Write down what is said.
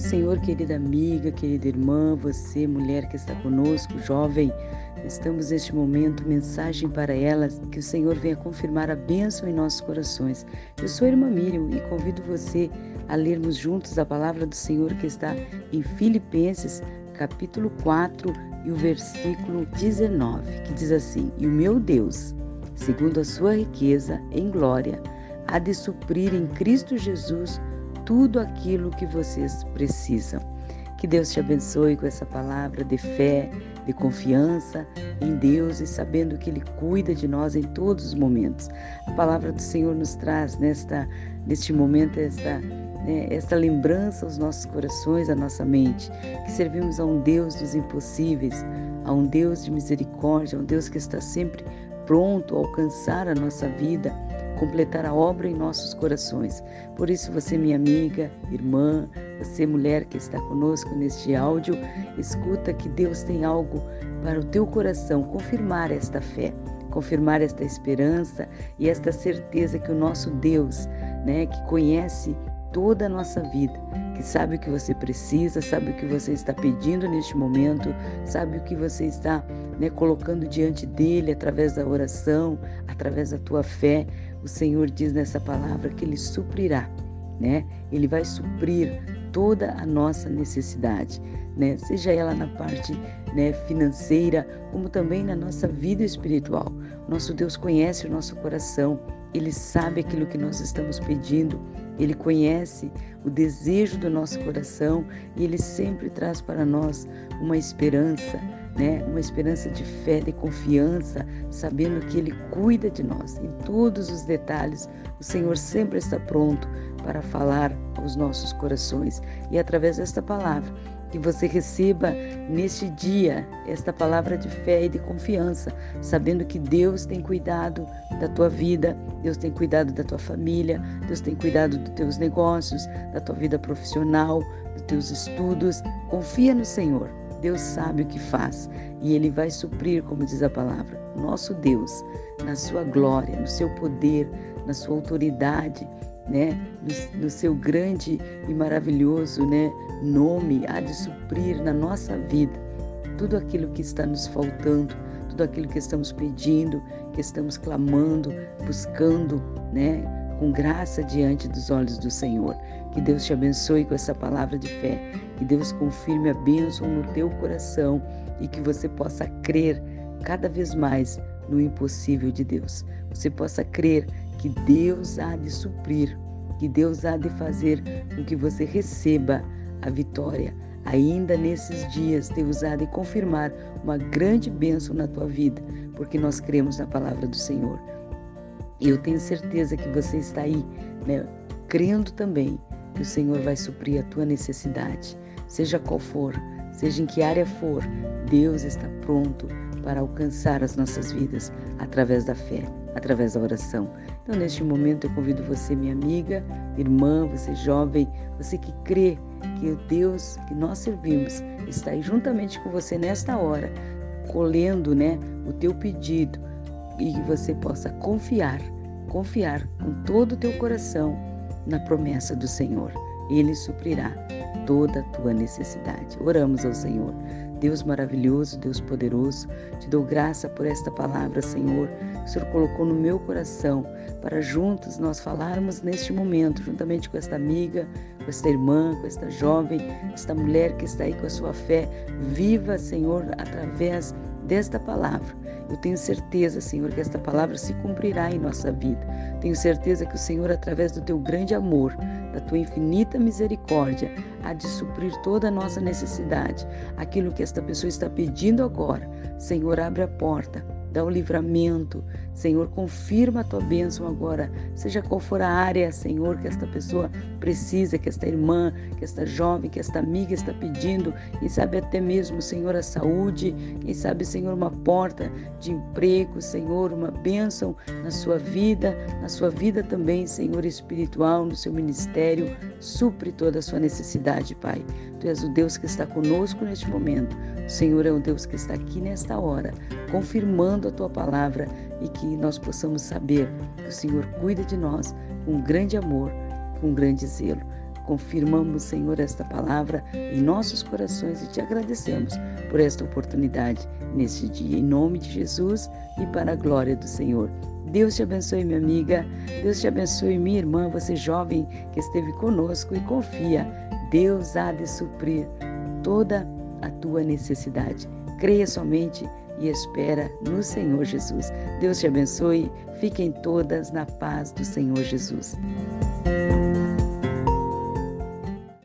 Senhor, querida amiga, querida irmã, você, mulher que está conosco, jovem, estamos neste momento, mensagem para elas, que o Senhor venha confirmar a bênção em nossos corações. Eu sou a irmã Miriam e convido você a lermos juntos a palavra do Senhor que está em Filipenses, capítulo 4 e o versículo 19, que diz assim: E o meu Deus, segundo a sua riqueza em glória, há de suprir em Cristo Jesus tudo aquilo que vocês precisam. Que Deus te abençoe com essa palavra de fé, de confiança em Deus e sabendo que Ele cuida de nós em todos os momentos. A palavra do Senhor nos traz nesta, neste momento esta, né, esta lembrança aos nossos corações, à nossa mente, que servimos a um Deus dos impossíveis, a um Deus de misericórdia, a um Deus que está sempre pronto a alcançar a nossa vida completar a obra em nossos corações. Por isso, você, minha amiga, irmã, você, mulher que está conosco neste áudio, escuta que Deus tem algo para o teu coração, confirmar esta fé, confirmar esta esperança e esta certeza que o nosso Deus, né, que conhece toda a nossa vida, que sabe o que você precisa, sabe o que você está pedindo neste momento, sabe o que você está né, colocando diante dele através da oração, através da tua fé. O Senhor diz nessa palavra que ele suprirá, né? Ele vai suprir toda a nossa necessidade, né? Seja ela na parte né, financeira, como também na nossa vida espiritual. Nosso Deus conhece o nosso coração, ele sabe aquilo que nós estamos pedindo, ele conhece o desejo do nosso coração e ele sempre traz para nós uma esperança, né? Uma esperança de fé, de confiança, sabendo que ele cuida de nós em todos os detalhes. O Senhor sempre está pronto para falar aos nossos corações e através desta palavra que você receba neste dia esta palavra de fé e de confiança, sabendo que Deus tem cuidado da tua vida, Deus tem cuidado da tua família, Deus tem cuidado dos teus negócios, da tua vida profissional, dos teus estudos. Confia no Senhor. Deus sabe o que faz e Ele vai suprir, como diz a palavra, nosso Deus, na sua glória, no seu poder, na sua autoridade né, no, no, seu grande e maravilhoso né, nome, há de suprir na nossa vida tudo aquilo que está nos faltando, tudo aquilo que estamos pedindo, que estamos clamando, buscando, né, com graça diante dos olhos do Senhor. Que Deus te abençoe com essa palavra de fé, que Deus confirme a bênção no teu coração e que você possa crer cada vez mais no impossível de Deus. Você possa crer que Deus há de suprir, que Deus há de fazer com que você receba a vitória. Ainda nesses dias, Deus há de confirmar uma grande bênção na tua vida, porque nós cremos na palavra do Senhor. E eu tenho certeza que você está aí, né, crendo também que o Senhor vai suprir a tua necessidade, seja qual for, seja em que área for, Deus está pronto para alcançar as nossas vidas através da fé, através da oração. Então, neste momento, eu convido você, minha amiga, irmã, você jovem, você que crê que o Deus que nós servimos está aí juntamente com você nesta hora, colhendo né, o teu pedido e que você possa confiar, confiar com todo o teu coração na promessa do Senhor. Ele suprirá toda a tua necessidade. Oramos ao Senhor. Deus maravilhoso, Deus poderoso, te dou graça por esta palavra, Senhor, que o Senhor colocou no meu coração para juntos nós falarmos neste momento, juntamente com esta amiga, com esta irmã, com esta jovem, esta mulher que está aí com a sua fé viva, Senhor, através desta palavra. Eu tenho certeza, Senhor, que esta palavra se cumprirá em nossa vida. Tenho certeza que o Senhor, através do teu grande amor, da tua infinita misericórdia, há de suprir toda a nossa necessidade. Aquilo que esta pessoa está pedindo agora, Senhor, abre a porta dá o livramento. Senhor, confirma a tua bênção agora, seja qual for a área, Senhor, que esta pessoa precisa, que esta irmã, que esta jovem, que esta amiga está pedindo, quem sabe até mesmo, Senhor, a saúde, quem sabe, Senhor, uma porta de emprego, Senhor, uma bênção na sua vida, na sua vida também, Senhor, espiritual, no seu ministério, supre toda a sua necessidade, Pai. Tu és o Deus que está conosco neste momento. O Senhor é o Deus que está aqui nesta hora, confirmando a tua palavra e que nós possamos saber que o Senhor cuida de nós com grande amor, com grande zelo. confirmamos, Senhor, esta palavra em nossos corações e te agradecemos por esta oportunidade neste dia. Em nome de Jesus e para a glória do Senhor. Deus te abençoe, minha amiga. Deus te abençoe, minha irmã, você jovem que esteve conosco e confia. Deus há de suprir toda a tua necessidade. Creia somente e espera no Senhor Jesus. Deus te abençoe. Fiquem todas na paz do Senhor Jesus.